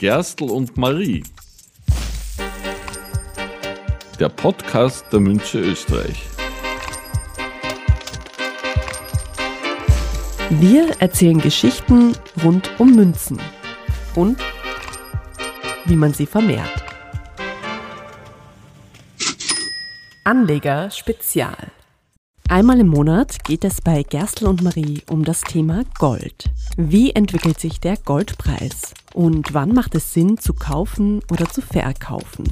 Gerstl und Marie. Der Podcast der Münze Österreich. Wir erzählen Geschichten rund um Münzen und wie man sie vermehrt. Anleger Spezial. Einmal im Monat geht es bei Gerstl und Marie um das Thema Gold. Wie entwickelt sich der Goldpreis? Und wann macht es Sinn zu kaufen oder zu verkaufen?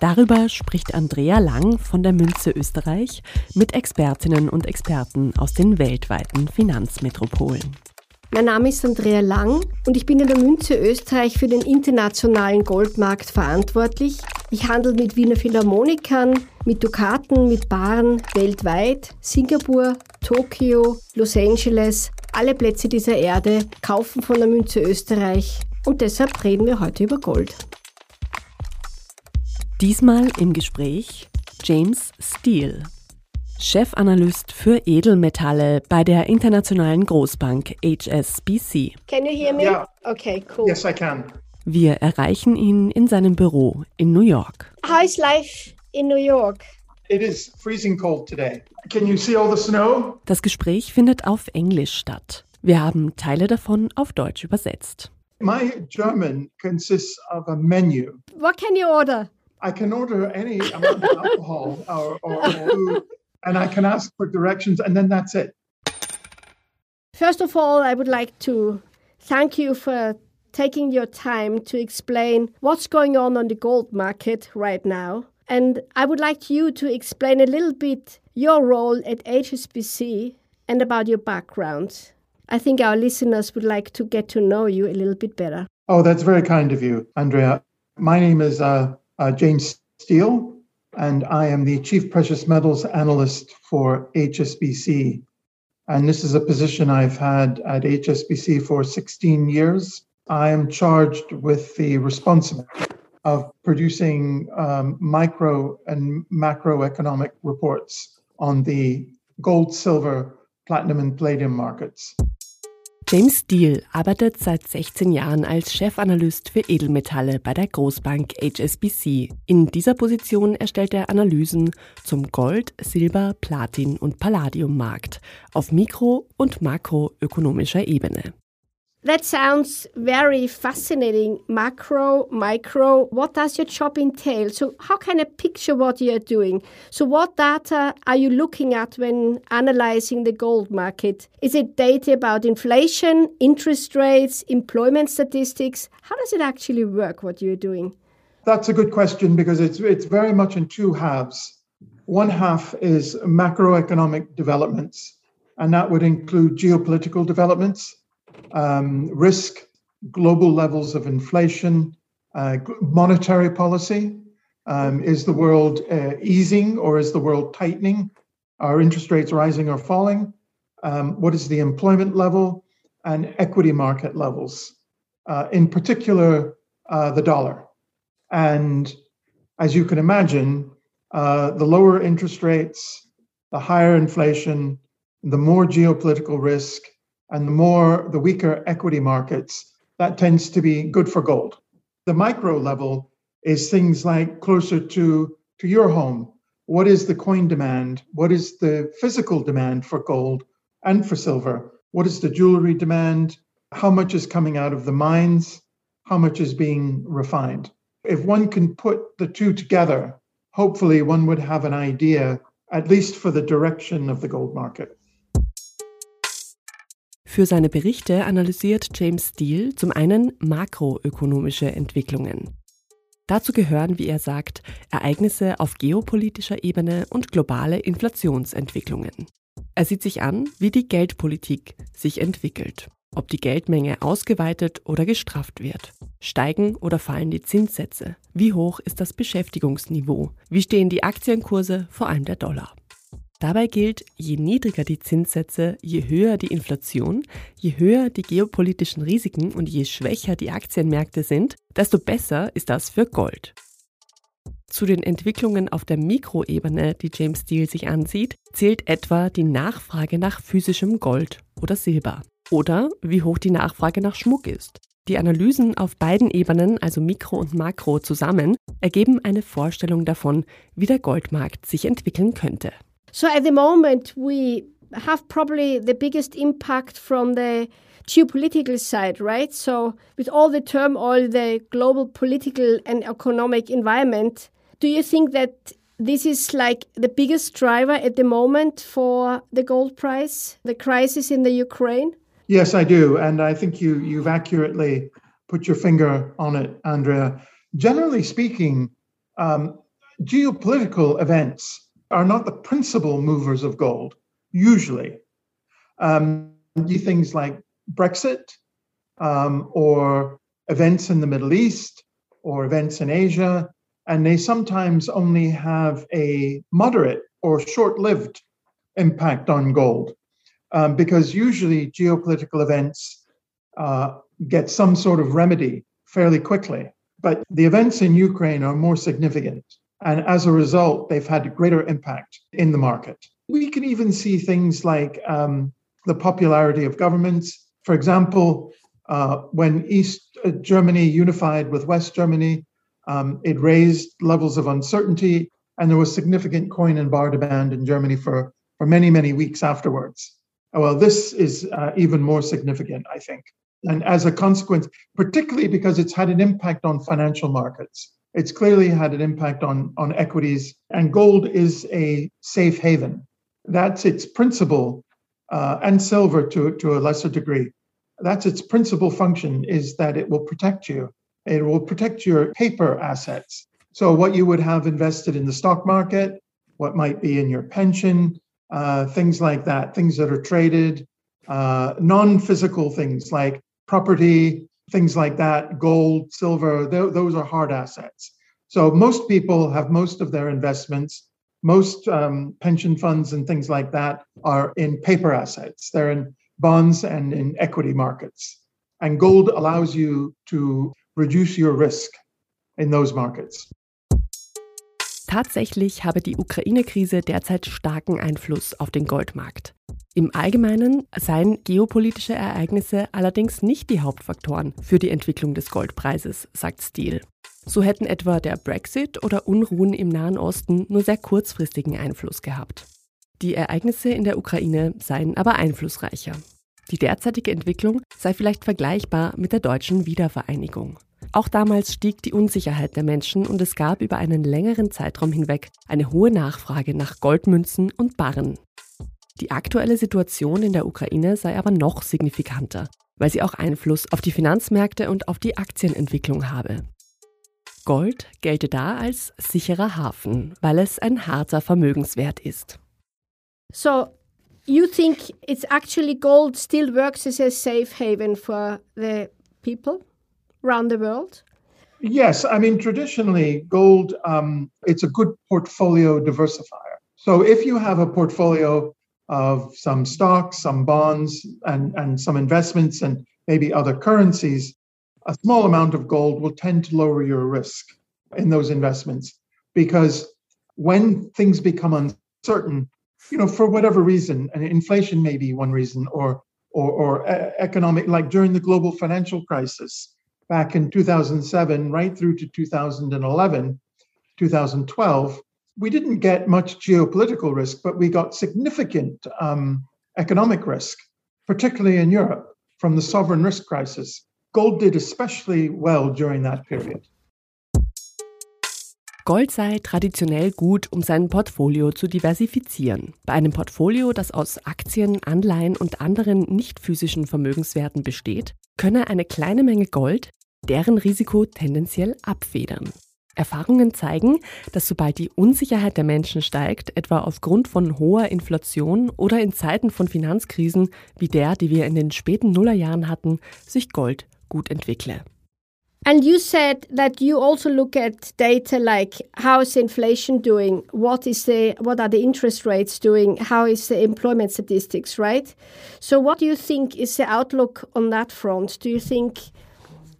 Darüber spricht Andrea Lang von der Münze Österreich mit Expertinnen und Experten aus den weltweiten Finanzmetropolen. Mein Name ist Andrea Lang und ich bin in der Münze Österreich für den internationalen Goldmarkt verantwortlich. Ich handle mit Wiener Philharmonikern, mit Dukaten, mit Baren weltweit. Singapur, Tokio, Los Angeles, alle Plätze dieser Erde kaufen von der Münze Österreich und deshalb reden wir heute über Gold. Diesmal im Gespräch James Steele. Chefanalyst für Edelmetalle bei der internationalen Großbank HSBC. Can you hear me? Yeah. Okay, cool. Yes, I can. Wir erreichen ihn in seinem Büro in New York. How is life in New York? It is freezing cold today. Can you see all the snow? Das Gespräch findet auf Englisch statt. Wir haben Teile davon auf Deutsch übersetzt. My German consists of a menu. What can you order? I can order any amount of alcohol or, or food, and I can ask for directions, and then that's it. First of all, I would like to thank you for taking your time to explain what's going on on the gold market right now. And I would like you to explain a little bit your role at HSBC and about your background. I think our listeners would like to get to know you a little bit better. Oh, that's very kind of you, Andrea. My name is uh, uh, James Steel, and I am the Chief Precious Metals Analyst for HSBC. And this is a position I've had at HSBC for 16 years. I am charged with the responsibility of producing um, micro and macroeconomic reports on the gold, silver, platinum, and palladium markets. James Steele arbeitet seit 16 Jahren als Chefanalyst für Edelmetalle bei der Großbank HSBC. In dieser Position erstellt er Analysen zum Gold-, Silber-, Platin- und Palladiummarkt auf mikro- und makroökonomischer Ebene. That sounds very fascinating. Macro, micro, what does your job entail? So, how can I picture what you're doing? So, what data are you looking at when analyzing the gold market? Is it data about inflation, interest rates, employment statistics? How does it actually work, what you're doing? That's a good question because it's it's very much in two halves. One half is macroeconomic developments, and that would include geopolitical developments, um, risk, global levels of inflation, uh, monetary policy. Um, is the world uh, easing or is the world tightening? Are interest rates rising or falling? Um, what is the employment level and equity market levels? Uh, in particular, uh, the dollar. And as you can imagine, uh, the lower interest rates, the higher inflation, the more geopolitical risk, and the more the weaker equity markets, that tends to be good for gold. The micro level is things like closer to, to your home. What is the coin demand? What is the physical demand for gold and for silver? What is the jewelry demand? How much is coming out of the mines? How much is being refined? If one can put the two together, hopefully one would have an idea, at least for the direction of the gold market. Für seine Berichte analysiert James Steele zum einen makroökonomische Entwicklungen. Dazu gehören, wie er sagt, Ereignisse auf geopolitischer Ebene und globale Inflationsentwicklungen. Er sieht sich an, wie die Geldpolitik sich entwickelt, ob die Geldmenge ausgeweitet oder gestrafft wird. Steigen oder fallen die Zinssätze? Wie hoch ist das Beschäftigungsniveau? Wie stehen die Aktienkurse, vor allem der Dollar? Dabei gilt, je niedriger die Zinssätze, je höher die Inflation, je höher die geopolitischen Risiken und je schwächer die Aktienmärkte sind, desto besser ist das für Gold. Zu den Entwicklungen auf der Mikroebene, die James Steele sich ansieht, zählt etwa die Nachfrage nach physischem Gold oder Silber oder wie hoch die Nachfrage nach Schmuck ist. Die Analysen auf beiden Ebenen, also Mikro und Makro zusammen, ergeben eine Vorstellung davon, wie der Goldmarkt sich entwickeln könnte. So at the moment we have probably the biggest impact from the geopolitical side, right? So with all the turmoil, the global political and economic environment, do you think that this is like the biggest driver at the moment for the gold price, the crisis in the Ukraine? Yes, I do. And I think you, you've accurately put your finger on it, Andrea. Generally speaking, um, geopolitical events are not the principal movers of gold, usually. Um, things like Brexit um, or events in the Middle East or events in Asia, and they sometimes only have a moderate or short lived impact on gold um, because usually geopolitical events uh, get some sort of remedy fairly quickly. But the events in Ukraine are more significant. And as a result, they've had greater impact in the market. We can even see things like um, the popularity of governments. For example, uh, when East uh, Germany unified with West Germany, um, it raised levels of uncertainty, and there was significant coin and bar demand in Germany for, for many, many weeks afterwards. Well, this is uh, even more significant, I think. And as a consequence, particularly because it's had an impact on financial markets, it's clearly had an impact on, on equities, and gold is a safe haven. That's its principle, uh, and silver to, to a lesser degree. That's its principal function is that it will protect you. It will protect your paper assets. So, what you would have invested in the stock market, what might be in your pension, uh, things like that, things that are traded, uh, non physical things like property, things like that, gold, silver, th- those are hard assets. So most people have most of their investments, most um, pension funds and things like that are in paper assets. They're in bonds and in equity markets. And gold allows you to reduce your risk in those markets. Tatsächlich habe die Ukraine-Krise derzeit starken Einfluss auf den Goldmarkt. Im Allgemeinen seien geopolitische Ereignisse allerdings nicht die Hauptfaktoren für die Entwicklung des Goldpreises, sagt Steele. So hätten etwa der Brexit oder Unruhen im Nahen Osten nur sehr kurzfristigen Einfluss gehabt. Die Ereignisse in der Ukraine seien aber einflussreicher. Die derzeitige Entwicklung sei vielleicht vergleichbar mit der deutschen Wiedervereinigung. Auch damals stieg die Unsicherheit der Menschen und es gab über einen längeren Zeitraum hinweg eine hohe Nachfrage nach Goldmünzen und Barren. Die aktuelle Situation in der Ukraine sei aber noch signifikanter, weil sie auch Einfluss auf die Finanzmärkte und auf die Aktienentwicklung habe. Gold gelte da als sicherer Hafen, weil es ein harter Vermögenswert ist. So, you think it's actually gold still works as a safe haven for the people? around the world? Yes, I mean traditionally gold um, it's a good portfolio diversifier. So if you have a portfolio of some stocks, some bonds, and and some investments, and maybe other currencies, a small amount of gold will tend to lower your risk in those investments. Because when things become uncertain, you know, for whatever reason, and inflation may be one reason, or or, or economic, like during the global financial crisis, back in 2007 right through to 2011, 2012, we didn't get much geopolitical risk, but we got significant um, economic risk, particularly in Europe from the sovereign risk crisis. Gold did especially well during that period. Gold sei traditionell gut, um sein Portfolio zu diversifizieren. Bei einem Portfolio, das aus Aktien, Anleihen und anderen nicht physischen Vermögenswerten besteht, könne eine kleine Menge Gold deren Risiko tendenziell abfedern. Erfahrungen zeigen, dass sobald die Unsicherheit der Menschen steigt, etwa aufgrund von hoher Inflation oder in Zeiten von Finanzkrisen wie der, die wir in den späten Nullerjahren hatten, sich Gold gut entwickle. And you said that you also look at data like how is inflation doing, what is the what are the interest rates doing, how is the employment statistics, right? So what do you think is the outlook on that front? Do you think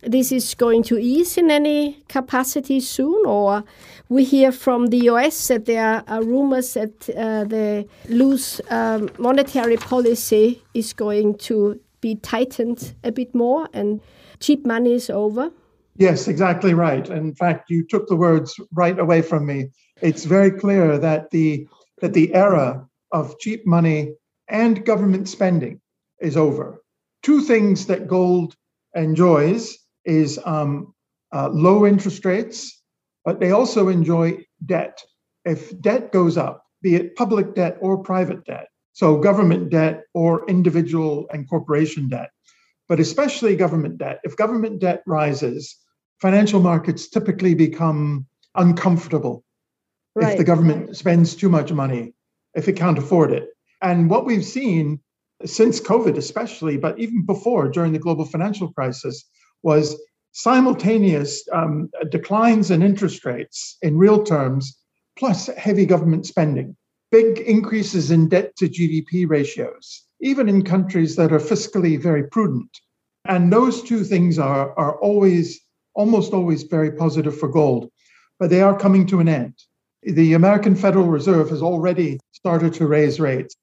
this is going to ease in any capacity soon, or we hear from the US that there are rumors that uh, the loose um, monetary policy is going to be tightened a bit more and cheap money is over? Yes, exactly right. In fact, you took the words right away from me. It's very clear that the that the era of cheap money and government spending is over. Two things that gold enjoys is um, uh, low interest rates, but they also enjoy debt. If debt goes up, be it public debt or private debt, so government debt or individual and corporation debt, but especially government debt. If government debt rises, financial markets typically become uncomfortable right. if the government spends too much money, if it can't afford it. And what we've seen since COVID, especially, but even before during the global financial crisis, was simultaneous um, declines in interest rates in real terms, plus heavy government spending big increases in debt to GDP ratios, even in countries that are fiscally very prudent. And those two things are, are always, almost always very positive for gold, but they are coming to an end. The American Federal Reserve has already started to raise rates.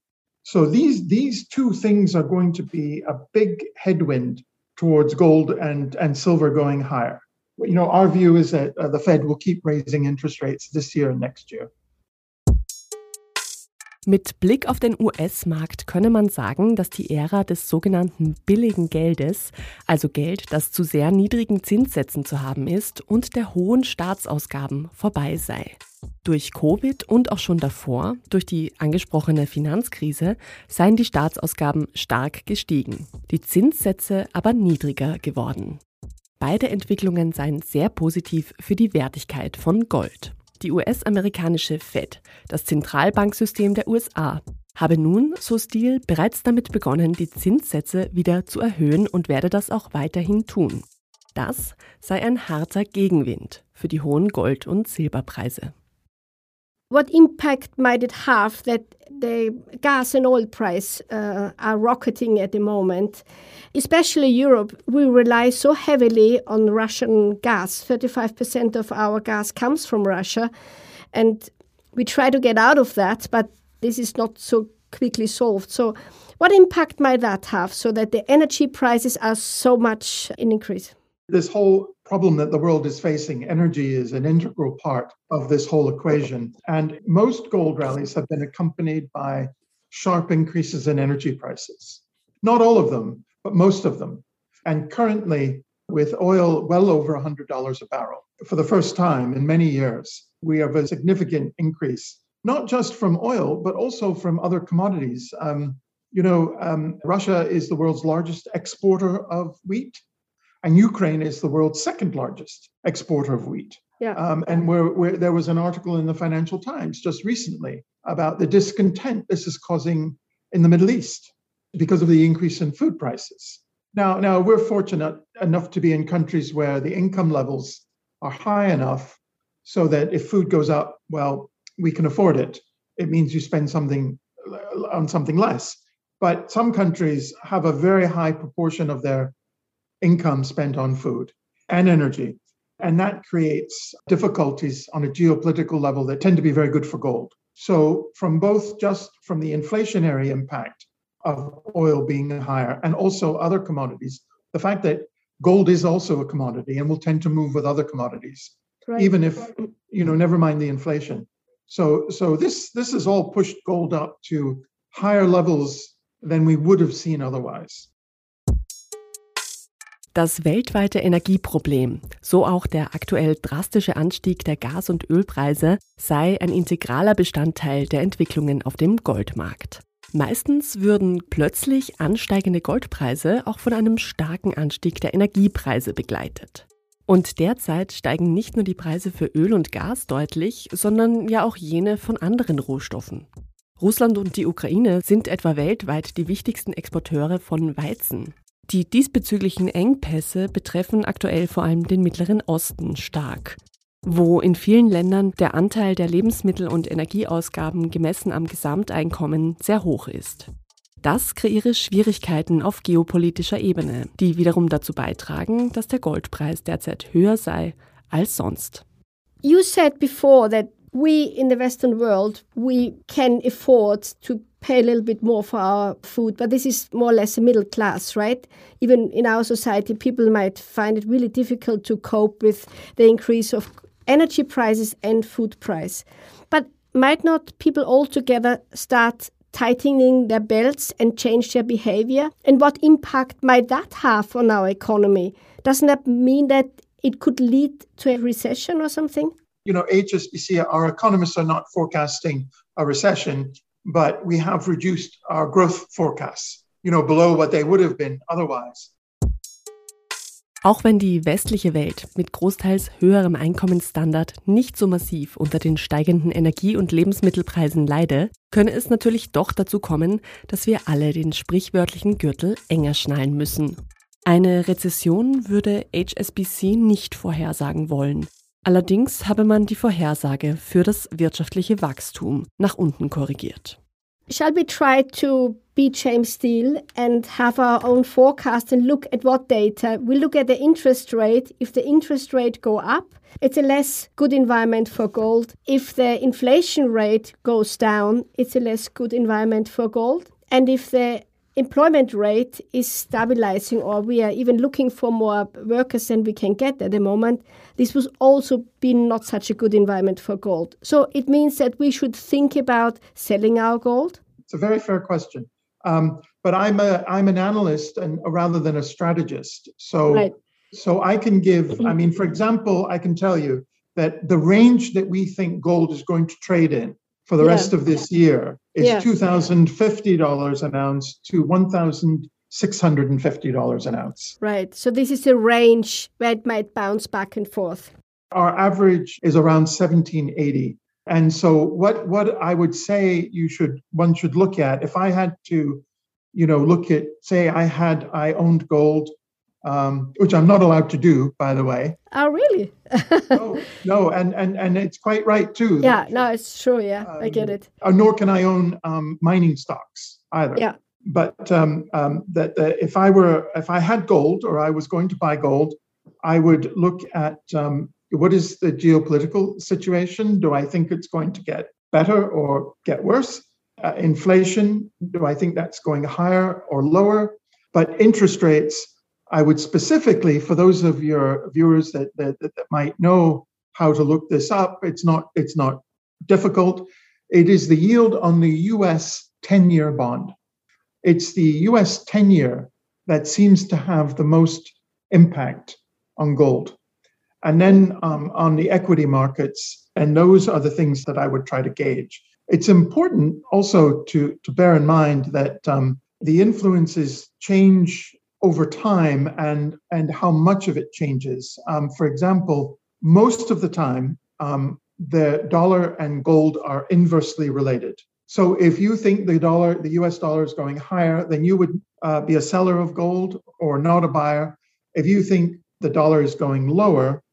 So these, these two things are going to be a big headwind towards gold and, and silver going higher. You know, our view is that uh, the Fed will keep raising interest rates this year and next year. Mit Blick auf den US-Markt könne man sagen, dass die Ära des sogenannten billigen Geldes, also Geld, das zu sehr niedrigen Zinssätzen zu haben ist, und der hohen Staatsausgaben vorbei sei. Durch Covid und auch schon davor, durch die angesprochene Finanzkrise, seien die Staatsausgaben stark gestiegen, die Zinssätze aber niedriger geworden. Beide Entwicklungen seien sehr positiv für die Wertigkeit von Gold. Die US-amerikanische Fed, das Zentralbanksystem der USA, habe nun, so Steele, bereits damit begonnen, die Zinssätze wieder zu erhöhen und werde das auch weiterhin tun. Das sei ein harter Gegenwind für die hohen Gold- und Silberpreise. What impact might it have that the gas and oil price uh, are rocketing at the moment? Especially Europe, we rely so heavily on Russian gas. 35% of our gas comes from Russia. And we try to get out of that, but this is not so quickly solved. So, what impact might that have so that the energy prices are so much in increase? This whole problem that the world is facing, energy is an integral part of this whole equation. And most gold rallies have been accompanied by sharp increases in energy prices. Not all of them, but most of them. And currently, with oil well over $100 a barrel, for the first time in many years, we have a significant increase, not just from oil, but also from other commodities. Um, you know, um, Russia is the world's largest exporter of wheat and Ukraine is the world's second largest exporter of wheat. Yeah. Um, and where, where there was an article in the Financial Times just recently about the discontent this is causing in the Middle East because of the increase in food prices. Now, now we're fortunate enough to be in countries where the income levels are high enough so that if food goes up, well, we can afford it. It means you spend something on something less. But some countries have a very high proportion of their income spent on food and energy. And that creates difficulties on a geopolitical level that tend to be very good for gold. So, from both just from the inflationary impact of oil being higher and also other commodities, the fact that gold is also a commodity and will tend to move with other commodities, right. even if, you know, never mind the inflation. So, so this this has all pushed gold up to higher levels than we would have seen otherwise. Das weltweite Energieproblem, so auch der aktuell drastische Anstieg der Gas- und Ölpreise, sei ein integraler Bestandteil der Entwicklungen auf dem Goldmarkt. Meistens würden plötzlich ansteigende Goldpreise auch von einem starken Anstieg der Energiepreise begleitet. Und derzeit steigen nicht nur die Preise für Öl und Gas deutlich, sondern ja auch jene von anderen Rohstoffen. Russland und die Ukraine sind etwa weltweit die wichtigsten Exporteure von Weizen. Die diesbezüglichen Engpässe betreffen aktuell vor allem den Mittleren Osten stark, wo in vielen Ländern der Anteil der Lebensmittel- und Energieausgaben gemessen am Gesamteinkommen sehr hoch ist. Das kreiere Schwierigkeiten auf geopolitischer Ebene, die wiederum dazu beitragen, dass der Goldpreis derzeit höher sei als sonst. You said before that we in the Western world we can afford to pay a little bit more for our food, but this is more or less a middle class, right? Even in our society, people might find it really difficult to cope with the increase of energy prices and food price. But might not people altogether start tightening their belts and change their behavior? And what impact might that have on our economy? Doesn't that mean that it could lead to a recession or something? You know, HSBC, our economists are not forecasting a recession, but we have reduced our growth forecasts, you know, below what they would have been otherwise. Auch wenn die westliche Welt mit großteils höherem Einkommensstandard nicht so massiv unter den steigenden Energie- und Lebensmittelpreisen leide, könne es natürlich doch dazu kommen, dass wir alle den sprichwörtlichen Gürtel enger schnallen müssen. Eine Rezession würde HSBC nicht vorhersagen wollen. Allerdings habe man die Vorhersage für das wirtschaftliche Wachstum nach unten korrigiert. Shall we try to be James Steele and have our own forecast and look at what data? We look at the interest rate. If the interest rate go up, it's a less good environment for gold. If the inflation rate goes down, it's a less good environment for gold. And if the employment rate is stabilizing or we are even looking for more workers than we can get at the moment, this was also been not such a good environment for gold. So it means that we should think about selling our gold. It's a very fair question. Um, but I'm a I'm an analyst and rather than a strategist. So right. so I can give, I mean, for example, I can tell you that the range that we think gold is going to trade in for the yeah. rest of this year is yeah. $2,050 an ounce to $1,650 an ounce. Right. So this is a range where it might bounce back and forth. Our average is around 1780. And so what what I would say you should one should look at if I had to you know look at say I had I owned gold um, which I'm not allowed to do, by the way. Oh, really? no, no, and and and it's quite right too. Yeah, no, it's true. Yeah, um, I get it. Uh, nor can I own um, mining stocks either. Yeah. But um, um, that if I were if I had gold or I was going to buy gold, I would look at um, what is the geopolitical situation. Do I think it's going to get better or get worse? Uh, inflation. Do I think that's going higher or lower? But interest rates I would specifically, for those of your viewers that, that, that might know how to look this up, it's not it's not difficult. It is the yield on the U.S. 10-year bond. It's the U.S. 10-year that seems to have the most impact on gold, and then um, on the equity markets. And those are the things that I would try to gauge. It's important also to to bear in mind that um, the influences change over time and and how much of it changes. Um, for example, most of the time, um, the dollar and gold are inversely related. So if you think the dollar, the U.S. dollar is going higher, then you would uh, be a seller of gold or not a buyer. If you think the dollar is going lower,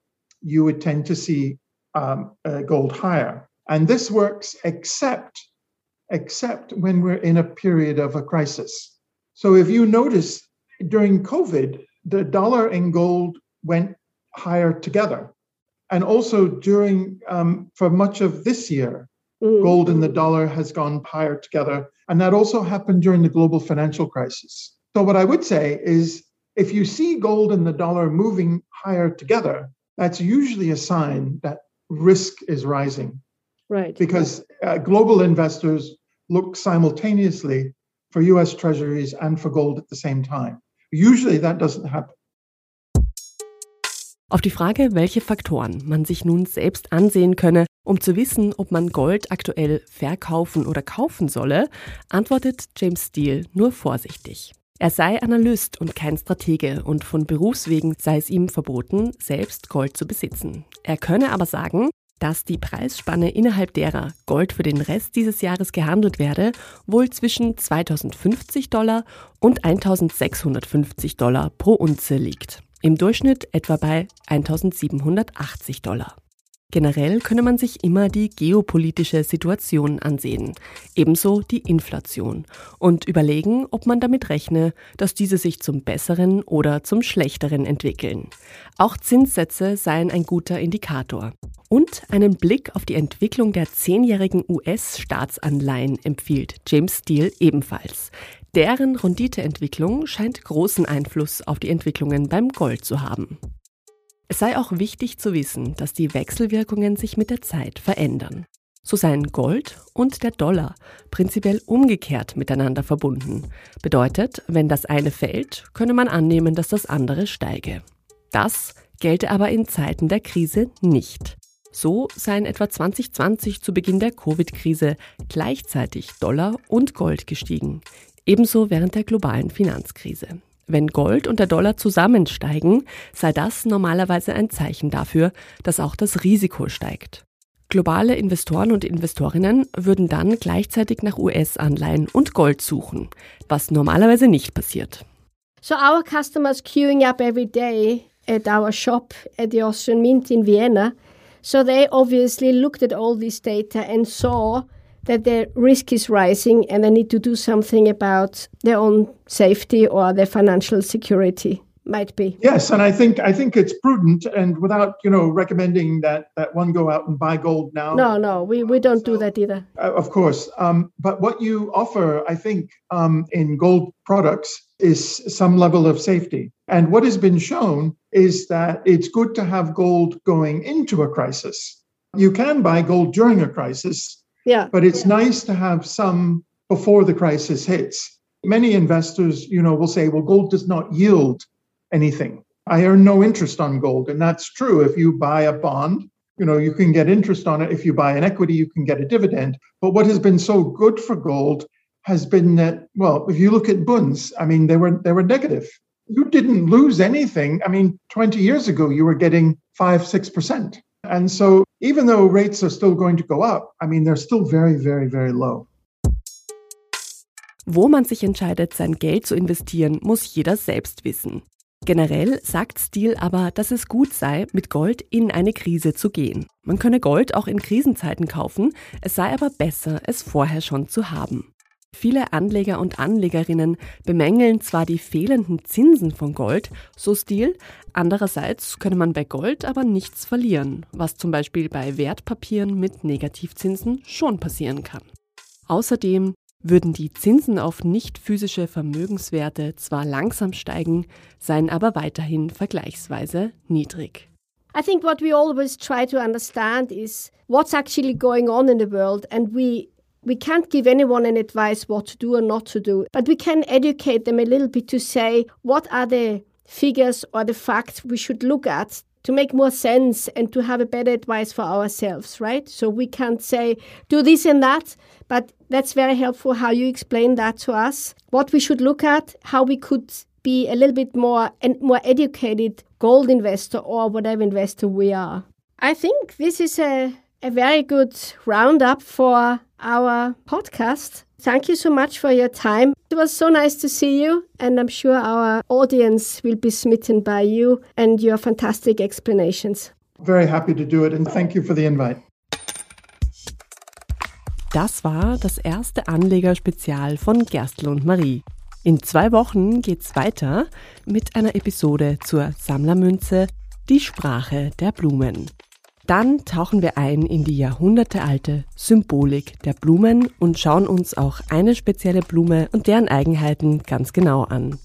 you would tend to see um, uh, gold higher. And this works except except when we're in a period of a crisis. So if you notice during COVID, the dollar and gold went higher together. And also during, um, for much of this year, mm. gold and the dollar has gone higher together. And that also happened during the global financial crisis. So, what I would say is if you see gold and the dollar moving higher together, that's usually a sign that risk is rising. Right. Because uh, global investors look simultaneously for US treasuries and for gold at the same time. Usually that doesn't happen. Auf die Frage, welche Faktoren man sich nun selbst ansehen könne, um zu wissen, ob man Gold aktuell verkaufen oder kaufen solle, antwortet James Steele nur vorsichtig. Er sei Analyst und kein Stratege und von Berufswegen sei es ihm verboten, selbst Gold zu besitzen. Er könne aber sagen, dass die Preisspanne innerhalb derer Gold für den Rest dieses Jahres gehandelt werde, wohl zwischen 2050 Dollar und 1650 Dollar pro Unze liegt. Im Durchschnitt etwa bei 1780 Dollar. Generell könne man sich immer die geopolitische Situation ansehen, ebenso die Inflation und überlegen, ob man damit rechne, dass diese sich zum Besseren oder zum Schlechteren entwickeln. Auch Zinssätze seien ein guter Indikator. Und einen Blick auf die Entwicklung der zehnjährigen US-Staatsanleihen empfiehlt James Steele ebenfalls. Deren Renditeentwicklung scheint großen Einfluss auf die Entwicklungen beim Gold zu haben. Es sei auch wichtig zu wissen, dass die Wechselwirkungen sich mit der Zeit verändern. So seien Gold und der Dollar prinzipiell umgekehrt miteinander verbunden. Bedeutet, wenn das eine fällt, könne man annehmen, dass das andere steige. Das gelte aber in Zeiten der Krise nicht. So seien etwa 2020 zu Beginn der Covid-Krise gleichzeitig Dollar und Gold gestiegen. Ebenso während der globalen Finanzkrise. Wenn Gold und der Dollar zusammensteigen, sei das normalerweise ein Zeichen dafür, dass auch das Risiko steigt. Globale Investoren und Investorinnen würden dann gleichzeitig nach US-Anleihen und Gold suchen, was normalerweise nicht passiert. So our customers queuing up every day at our shop at the Austrian Mint in Vienna. So they obviously looked at all this data and saw that their risk is rising and they need to do something about their own safety or their financial security might be. Yes and i think i think it's prudent and without you know recommending that that one go out and buy gold now. No no we, we don't so, do that either. Uh, of course um, but what you offer i think um, in gold products is some level of safety. And what has been shown is that it's good to have gold going into a crisis you can buy gold during a crisis yeah. But it's yeah. nice to have some before the crisis hits. Many investors, you know, will say, well, gold does not yield anything. I earn no interest on gold. And that's true. If you buy a bond, you know, you can get interest on it. If you buy an equity, you can get a dividend. But what has been so good for gold has been that, well, if you look at bunds, I mean, they were they were negative. You didn't lose anything. I mean, 20 years ago, you were getting five, six percent. And so even though rates are still going to go up, I mean, they're still very, very, very low. Wo man sich entscheidet, sein Geld zu investieren, muss jeder selbst wissen. Generell sagt Steele aber, dass es gut sei, mit Gold in eine Krise zu gehen. Man könne Gold auch in Krisenzeiten kaufen, es sei aber besser, es vorher schon zu haben. Viele Anleger und Anlegerinnen bemängeln zwar die fehlenden Zinsen von Gold, so Stil, andererseits könne man bei Gold aber nichts verlieren, was zum Beispiel bei Wertpapieren mit Negativzinsen schon passieren kann. Außerdem würden die Zinsen auf nicht physische Vermögenswerte zwar langsam steigen, seien aber weiterhin vergleichsweise niedrig. I think what we always try to understand is what's actually going on in the world and we we can't give anyone an advice what to do or not to do, but we can educate them a little bit to say what are the figures or the facts we should look at to make more sense and to have a better advice for ourselves, right? So we can't say, do this and that, but that's very helpful how you explain that to us. What we should look at, how we could be a little bit more and more educated gold investor or whatever investor we are. I think this is a, a very good roundup for our podcast. Thank you so much for your time. It was so nice to see you, and I'm sure our audience will be smitten by you and your fantastic explanations. Very happy to do it, and thank you for the invite. Das war das erste Anlegerspezial von Gerstl und Marie. In zwei Wochen geht's weiter mit einer Episode zur Sammlermünze Die Sprache der Blumen. Dann tauchen wir ein in die jahrhundertealte Symbolik der Blumen und schauen uns auch eine spezielle Blume und deren Eigenheiten ganz genau an.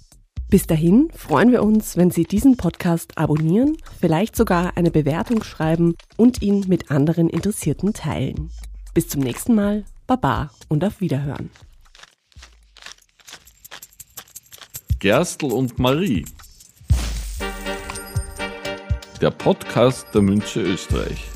Bis dahin freuen wir uns, wenn Sie diesen Podcast abonnieren, vielleicht sogar eine Bewertung schreiben und ihn mit anderen Interessierten teilen. Bis zum nächsten Mal, Baba und auf Wiederhören. Gerstl und Marie der Podcast der Münche Österreich.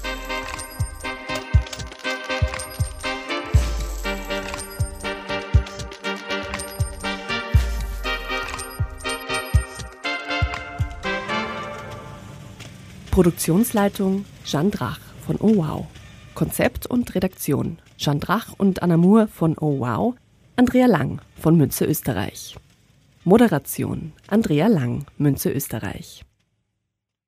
Produktionsleitung Jeanne Drach von Oh Wow. Konzept und Redaktion Jeanne Drach und Anna Moore von Oh Wow. Andrea Lang von Münze Österreich. Moderation Andrea Lang, Münze Österreich.